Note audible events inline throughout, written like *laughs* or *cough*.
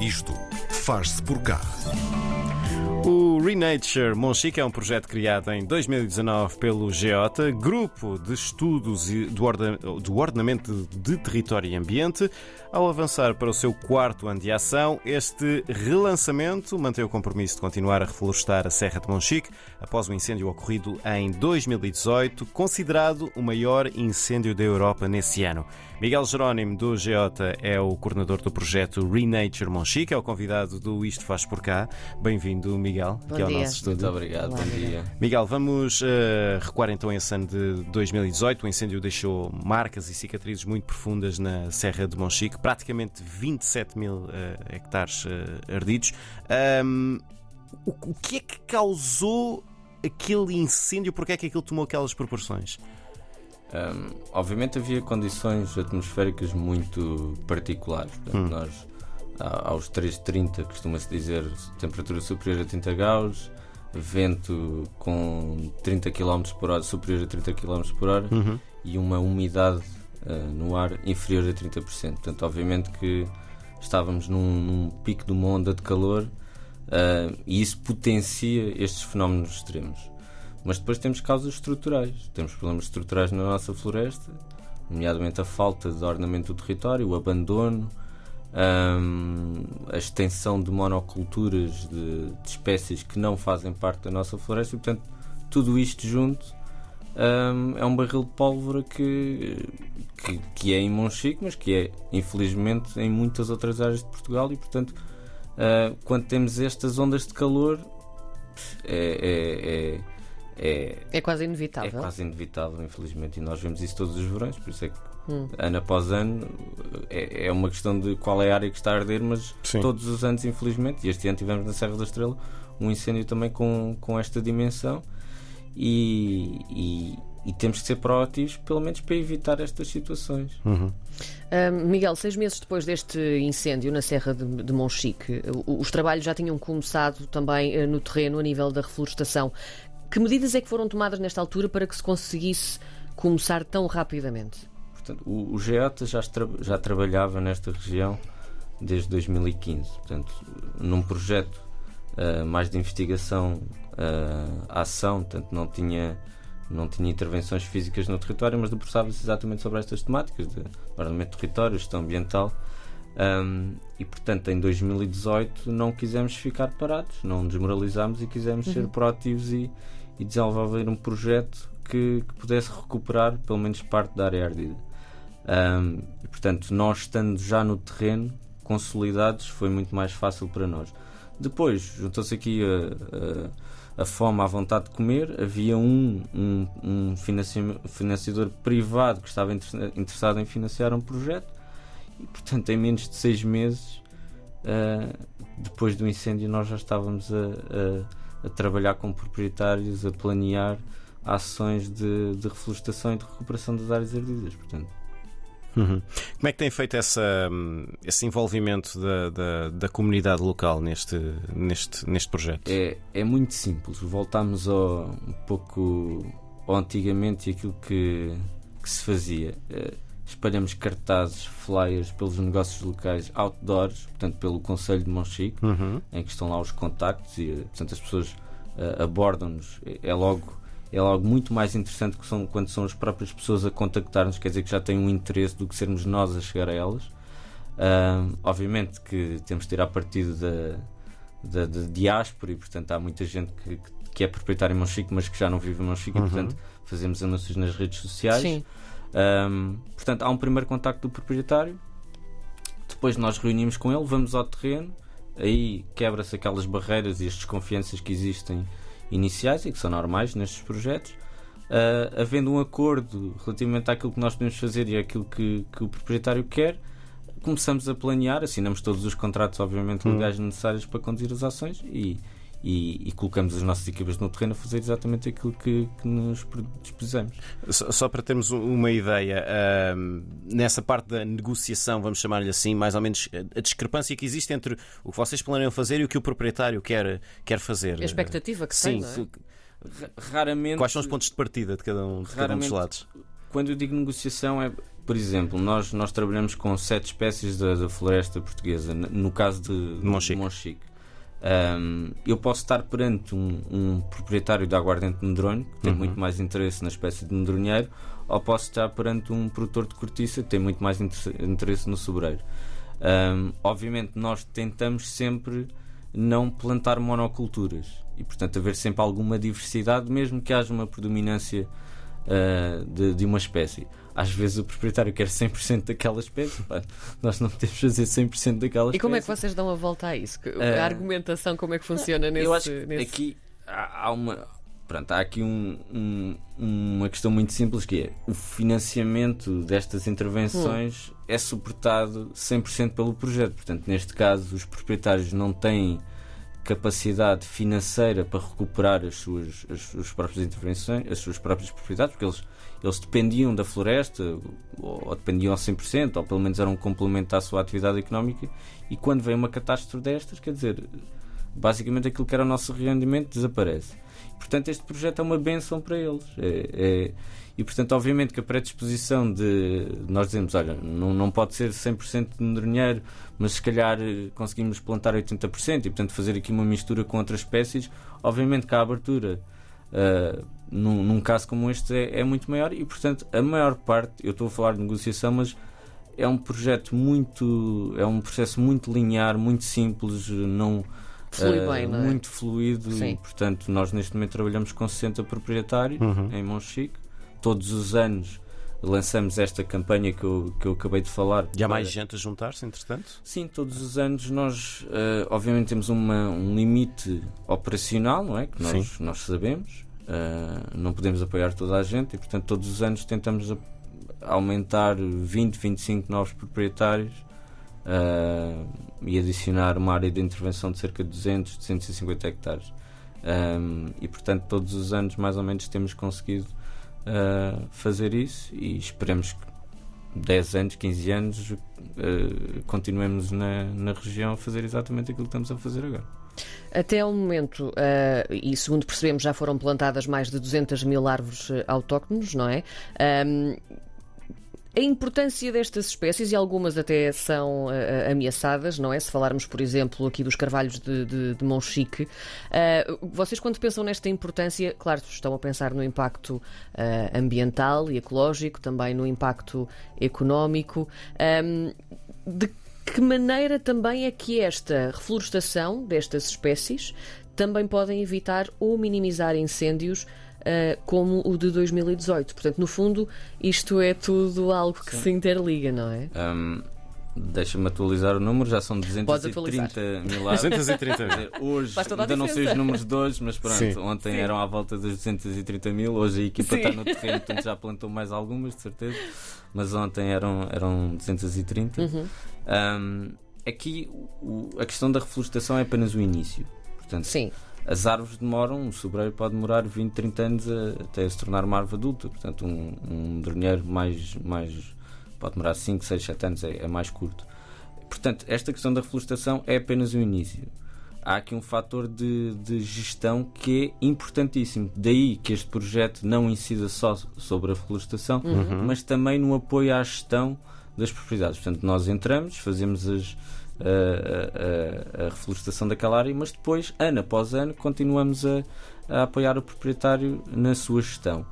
Isto faz-se por cá. O Renature Monchique é um projeto criado em 2019 pelo GEOTA, Grupo de Estudos do, Ordenamento de Território e Ambiente. Ao avançar para o seu quarto ano de ação, este relançamento mantém o compromisso de continuar a reflorestar a Serra de Monchique após o incêndio ocorrido em 2018, considerado o maior incêndio da Europa nesse ano. Miguel Jerónimo, do GEOTA, é o coordenador do projeto Renature Monchique, é o convidado do Isto Faz Por Cá. Bem-vindo, Miguel, Bom aqui ao dia. nosso estúdio. Muito obrigado, bom dia. Miguel, vamos uh, recuar então esse ano de 2018. O incêndio deixou marcas e cicatrizes muito profundas na Serra de Monchique, praticamente 27 mil uh, hectares uh, ardidos. Um, o, o que é que causou aquele incêndio? Porquê é que aquilo tomou aquelas proporções? Um, obviamente havia condições atmosféricas muito particulares. Portanto, Hum. nós, aos 3,30, costuma-se dizer temperatura superior a 30 graus, vento com 30 km por hora, superior a 30 km por hora Uhum. e uma umidade ah, no ar inferior a 30%. Portanto, obviamente que estávamos num, num pico de uma onda de calor ah, e isso potencia estes fenómenos extremos. Mas depois temos causas estruturais. Temos problemas estruturais na nossa floresta, nomeadamente a falta de ordenamento do território, o abandono, ahm, a extensão de monoculturas de, de espécies que não fazem parte da nossa floresta e, portanto, tudo isto junto ahm, é um barril de pólvora que, que, que é em Monchique, mas que é, infelizmente, em muitas outras áreas de Portugal e, portanto, ah, quando temos estas ondas de calor, é- é- é- é, É quase é inevitável. quase inevitável, infelizmente, e nós vemos isso todos os verões, por isso é que Hum. ano após ano é, é uma questão de qual é a área que está a arder, mas Sim. todos os anos, infelizmente, e este ano tivemos na Serra da Estrela um incêndio também com, com esta dimensão e, e- e temos que ser proativos, pelo menos para evitar estas situações. Uhum. Ahm, Miguel, seis meses depois deste incêndio na Serra de, de Monchique, os trabalhos já tinham começado também eh, no terreno a nível da reflorestação. Que medidas é que foram tomadas nesta altura para que se conseguisse começar tão rapidamente? Portanto, o, o GEOTA já, estra- já trabalhava nesta região desde 2015. Portanto, num projeto ah, mais de investigação, ah, ação, portanto, não tinha, não tinha intervenções físicas no território, mas debruçava-se exatamente sobre estas temáticas de ordenamento de território, gestão ambiental. Ahm, e portanto, em 2018 não quisemos ficar parados, não desmoralizámos e quisemos ser proativos e, e desenvolver um projeto que, que pudesse recuperar pelo menos parte da área ardida. Ahm, e portanto, nós estando já no terreno, consolidados, foi muito mais fácil para nós. Depois, juntou-se aqui a, a, a fome à vontade de comer. Havia um, um, um financia- financiador privado que estava inter- interessado em financiar um projeto e, portanto, em menos de seis meses, ah, depois do incêndio, nós já estávamos a, a- a trabalhar com proprietários, a planear ações de, de reflorestação e de recuperação das áreas ardidas. Portanto, Uhum. Como é que tem feito essa, hum, esse envolvimento da, da, da comunidade local neste, neste, neste projeto? É, é muito simples. Voltámos ao, um pouco ao antigamente e aquilo que, que se fazia. Eh, espalhamos cartazes, flyers pelos negócios locais, outdoors, portanto, pelo Conselho de Monchique, Uhum. em que estão lá os contactos e, eh, portanto, as pessoas eh, abordam-nos. É, é logo. É logo muito mais interessante que são, quando são as próprias pessoas a contactar-nos, quer dizer que já têm um interesse do que sermos nós a chegar a elas. Obviamente que temos de tirar partido da, da, da diáspora e, portanto, há muita gente que, que é proprietária em Monchique, mas que já não vive em Monchique Uhum. e, portanto, fazemos anúncios nas redes sociais. Sim. Ahm, portanto, há um primeiro contacto do proprietário, depois nós reunimos com ele, vamos ao terreno, aí quebra-se aquelas barreiras e as desconfianças que existem iniciais e que são normais nestes projetos. Ah, havendo um acordo relativamente àquilo que nós podemos fazer e àquilo que, que o proprietário quer, começamos a planear, assinamos todos os contratos, obviamente, Hum. legais necessários para conduzir as ações e, e, e colocamos as nossas equipas no terreno a fazer exatamente aquilo que, que nos dispusemos. Só, só para termos um- uma ideia, hum, nessa parte da negociação, vamos chamar-lhe assim, mais ou menos a- discrepância que existe entre o que vocês planeiam fazer e o que o proprietário quer, quer fazer. A expectativa que Sim, tem, é? Ra- Raramente. quais são os pontos de partida de cada um, de cada um dos lados? Quando eu digo negociação é por exemplo, nós, nós trabalhamos com sete espécies da, da floresta portuguesa, no caso de, de Monchique. Monchique. Um, eu posso estar perante um, um proprietário de aguardente de medronho, que tem muito mais interesse na espécie de medronheiro, ou posso estar perante um produtor de cortiça, que tem muito mais inter- interesse no sobreiro. Um, obviamente, nós tentamos sempre não plantar monoculturas e, portanto, haver sempre alguma diversidade, mesmo que haja uma predominância uh, de, de uma espécie. Às vezes o proprietário quer 100% daquela espécie, pá, nós não podemos fazer 100% daquela E espécie. como é que vocês dão a volta a isso? A argumentação, como é que funciona nesse. Eu acho que nesse- aqui há, há uma. Pronto, há aqui um- um- uma questão muito simples que é o financiamento destas intervenções é suportado 100% pelo projeto. Portanto, neste caso, os proprietários não têm capacidade financeira para recuperar as suas, as suas próprias intervenções, as suas próprias propriedades, porque eles, eles dependiam da floresta, ou, dependiam a 100%, ou pelo menos eram um complemento à sua atividade económica, e quando vem uma catástrofe destas, quer dizer, basicamente aquilo que era o nosso rendimento desaparece. Portanto, este projeto é uma benção para eles. É- é- e, portanto, obviamente que a predisposição de nós dizemos, olha, não, não pode ser 100% de medronheiro, mas se calhar eh, conseguimos plantar 80% e, portanto, fazer aqui uma mistura com outras espécies, obviamente que a abertura ah, num, num caso como este é, é muito maior e, portanto, a maior parte, eu estou a falar de negociação, mas é um projeto muito, é um processo muito linear, muito simples, não Flui eh, bem, não é? muito fluido Sim. e, portanto, nós neste momento trabalhamos com 60 proprietários Uhum. em Monchique. Todos os anos lançamos esta campanha que eu, que eu acabei de falar. E há mais para- gente a juntar-se, entretanto? Sim, todos os anos nós, eh, obviamente, temos uma- um limite operacional, não é? Que nós, nós sabemos. Eh, não podemos apoiar toda a gente e, portanto, todos os anos tentamos aumentar 20, 25 novos proprietários eh, e adicionar uma área de intervenção de cerca de 200, 250 hectares. Um, e portanto, todos os anos, mais ou menos, temos conseguido uh, fazer isso e esperemos que 10 anos, 15 anos, uh, continuemos na, na região a fazer exatamente aquilo que estamos a fazer agora. Até ao momento, eh, e segundo percebemos, já foram plantadas mais de 200 mil árvores eh, autóctones, não é? Ahm, a importância destas espécies, e algumas até são eh, ameaçadas, não é? Se falarmos, por exemplo, aqui dos carvalhos de, de, de Monchique, eh, vocês, quando pensam nesta importância, claro, estão a pensar no impacto eh, ambiental e ecológico, também no impacto económico. Ahm, de que maneira também é que esta reflorestação destas espécies também podem evitar ou minimizar incêndios ah, como o de 2018? Portanto, no fundo, isto é tudo algo que se interliga, não é? Um, Deixa-me atualizar o número, já são Podes atualizar. 230 mil árvores. 230 Quer mil. dizer, Hoje ainda não sei os números de hoje, mas pronto, Sim. ontem Sim. eram à volta dos 230 mil, hoje a equipa Sim. está no terreno, portanto já plantou mais algumas, de certeza, mas ontem eram, eram 230. Uhum. Um, aqui o- a questão da reflorestação é apenas o início. Portanto, Sim. as árvores demoram, um sobreiro pode demorar 20, 30 anos a- até se tornar uma árvore adulta. Portanto, um, um dornheiro mais, mais pode demorar 5, 6, 7 anos, é, é mais curto. Portanto, esta questão da reflorestação é apenas o início. Há aqui um fator de, de gestão que é importantíssimo. Daí que este projeto não incida só sobre a reflorestação, mas também no apoio à gestão das propriedades. Portanto, nós entramos, fazemos as, a, a- a- reflorestação daquela área, mas depois, ano após ano, continuamos a, a apoiar o proprietário na sua gestão.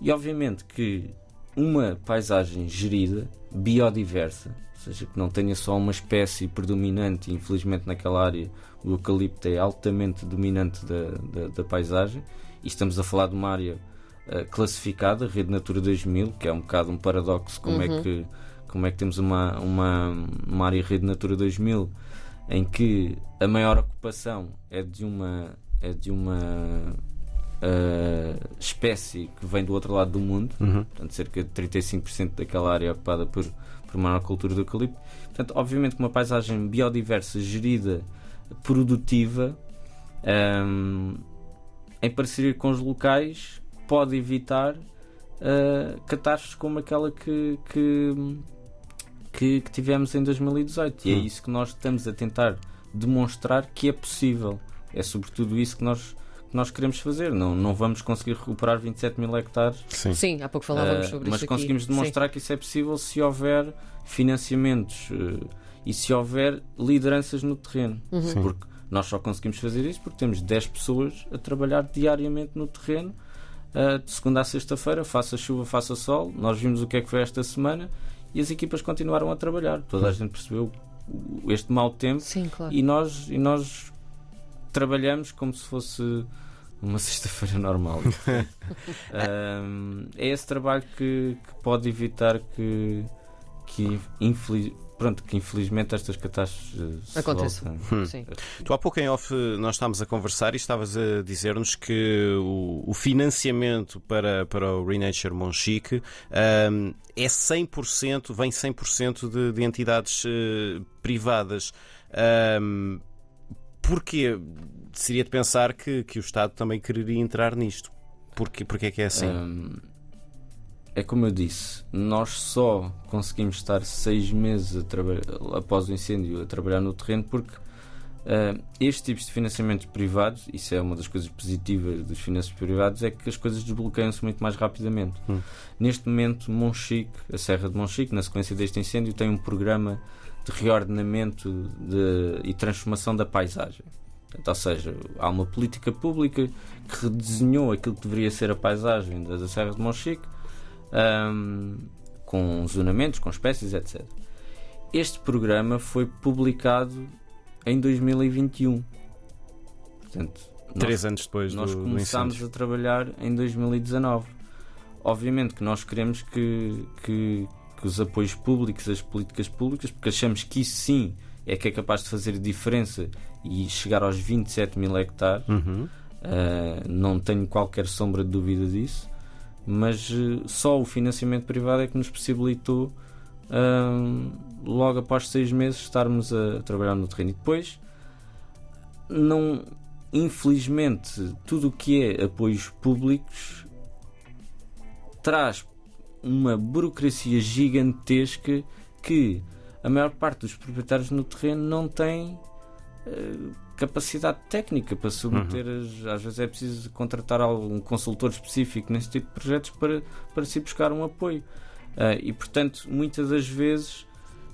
E obviamente que uma paisagem gerida, biodiversa, ou seja, que não tenha só uma espécie predominante, e infelizmente naquela área o eucalipto é altamente dominante da, da, da paisagem, e estamos a falar de uma área eh, classificada, Rede Natura 2000, que é um bocado um paradoxo como, é, que, como é que temos uma, uma, uma área Rede Natura 2000 em que a maior ocupação é de uma, é de uma uh, espécie que vem do outro lado do mundo, Uhum. portanto, cerca de 35% daquela área é ocupada por, por monocultura do eucalipto. Portanto, obviamente, que uma paisagem biodiversa, gerida, produtiva, um, em parceria com os locais, pode evitar uh, catástrofes como aquela que, que, que, que tivemos em 2018. E é Hum. isso que nós estamos a tentar demonstrar que é possível. É sobretudo isso que nós, que nós queremos fazer. Não, não vamos conseguir recuperar 27 mil hectares, Sim. Sim, há pouco falávamos uh, sobre mas isso aqui. conseguimos demonstrar que isso é possível se houver financiamentos uh, e se houver lideranças no terreno. Uhum. Porque nós só conseguimos fazer isso porque temos 10 pessoas a trabalhar diariamente no terreno, uh, de segunda a sexta-feira, faça chuva, faça sol. Nós vimos o que é que foi esta semana e as equipas continuaram a trabalhar. Toda a gente percebeu este mau tempo Sim, claro. e nós, e nós trabalhamos como se fosse uma *laughs* sexta-feira normal. *laughs* Ahm, é esse trabalho que, que pode evitar que, que, infeliz, pronto, que infelizmente estas catástrofes Aconteçam. voltem. Sim. Tu há pouco em off nós estávamos a conversar e estavas a dizer-nos que o, o financiamento para, para o Renature Monchique ahm, é 100%, vem 100% de, de entidades eh, privadas. Ahm, porquê? Seria de pensar que, que o Estado também quereria entrar nisto. Porquê, porquê é que é assim? Ahm, é como eu disse, nós só conseguimos estar seis meses após o incêndio a trabalhar no terreno porque ah, estes tipos de financiamentos privados, isso é uma das coisas positivas dos financiamentos privados, é que as coisas desbloqueiam-se muito mais rapidamente. Hum. Neste momento, Monchique, a Serra de Monchique, na sequência deste incêndio, tem um programa de reordenamento de- e transformação da paisagem. Portanto, ou seja, há uma política pública que redesenhou aquilo que deveria ser a paisagem da, da Serra de Monchique, ahm, com zonamentos, com espécies, etc. Este programa foi publicado em 2021. Portanto, nós- Três anos depois nós do, do começámos incêndio. a trabalhar em 2019. Obviamente que nós queremos que, que, que os apoios públicos, as políticas públicas, porque achamos que isso sim é que é capaz de fazer diferença e chegar aos 27 mil hectares. Uhum. Uh, não tenho qualquer sombra de dúvida disso, mas uh, só o financiamento privado é que nos possibilitou, uh, logo após seis meses, estarmos a trabalhar no terreno. E depois, não, infelizmente, tudo o que é apoios públicos traz uma burocracia gigantesca que a maior parte dos proprietários no terreno não tem eh, capacidade técnica para submeter as, às vezes é preciso contratar algum consultor específico nesse tipo de projetos para, para se buscar um apoio Ah, e portanto muitas das vezes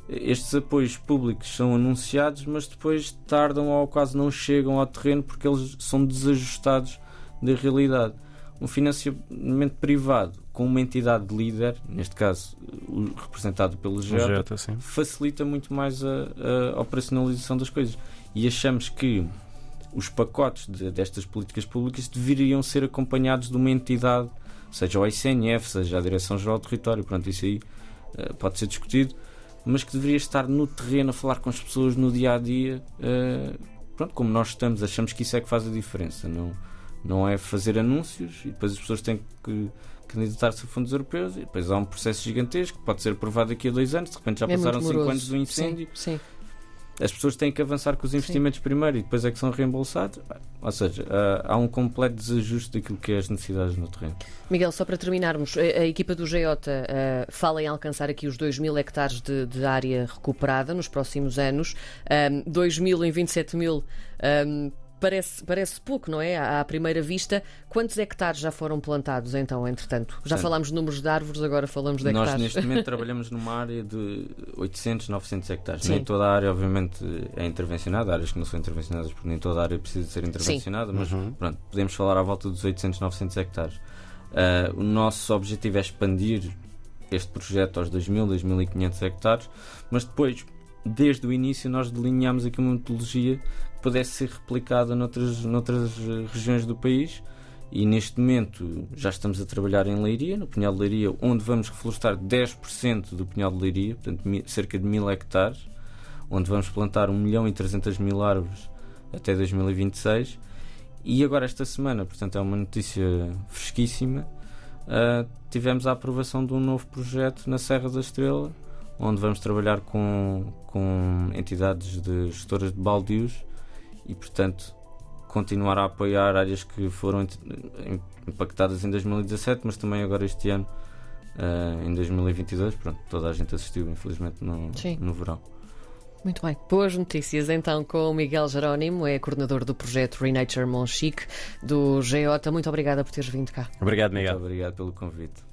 estes apoios públicos são anunciados mas depois tardam ou quase não chegam ao terreno porque eles são desajustados da realidade um financiamento privado com uma entidade líder, neste caso representado pelo sim. facilita muito mais a, a operacionalização das coisas. E achamos que os pacotes de- destas políticas públicas deveriam ser acompanhados de uma entidade, seja o ICNF, seja a Direção-Geral do Território, pronto, isso aí eh, pode ser discutido, mas que deveria estar no terreno a falar com as pessoas no dia a dia. eh, pronto, como nós estamos, achamos que isso é que faz a diferença. Não, não é fazer anúncios e depois as pessoas têm que candidatar-se a fundos europeus e depois há um processo gigantesco que pode ser aprovado daqui a dois anos, de repente já É passaram cinco anos do incêndio, Sim, sim. As pessoas têm que avançar com os investimentos primeiro e depois é que são reembolsados. Ou seja, há- um completo desajuste daquilo que é as necessidades no terreno. Miguel, só para terminarmos, a, a equipa do Jota eh, fala em alcançar aqui os 2 mil hectares de, de área recuperada nos próximos anos. Um, 2 mil em 27 mil um, parece, parece pouco, não é? À, à primeira vista. Quantos hectares já foram plantados então, entretanto? Já Portanto, falámos de números de árvores, agora falamos de Nós hectares. neste momento *laughs* trabalhamos numa área de 800, 900 hectares. Sim. Nem toda a área, obviamente, é intervencionada. Áreas que não são intervencionadas porque nem toda a área precisa ser intervencionada, mas Uhum. pronto, podemos falar à volta dos 800, 900 hectares. Ah, o nosso objetivo é expandir este projeto aos 2.000, 2.500 hectares, mas depois, desde o início, nós delineámos aqui uma metodologia que pudesse ser replicada noutras, noutras eh, regiões do país. E neste momento já estamos a trabalhar em Leiria, no Pinhal de Leiria, onde vamos reflorestar 10% do Pinhal de Leiria, portanto cerca de 1000 hectares, onde vamos plantar 1 milhão e 300 mil árvores até 2026. E agora esta semana, portanto é uma notícia fresquíssima, ah, tivemos a aprovação de um novo projeto na Serra da Estrela, onde vamos trabalhar com, com entidades de gestoras de baldios e, portanto, continuar a apoiar áreas que foram impactadas em 2017, mas também agora este ano, ah, em 2022. Pronto, toda a gente assistiu, infelizmente, no, Sim. no verão. Muito bem. Boas notícias então com o Miguel Jerónimo, é coordenador do projeto Renature Monchique do GEOTA. Muito obrigada por teres vindo cá. Obrigado, Miguel. Muito obrigado pelo convite.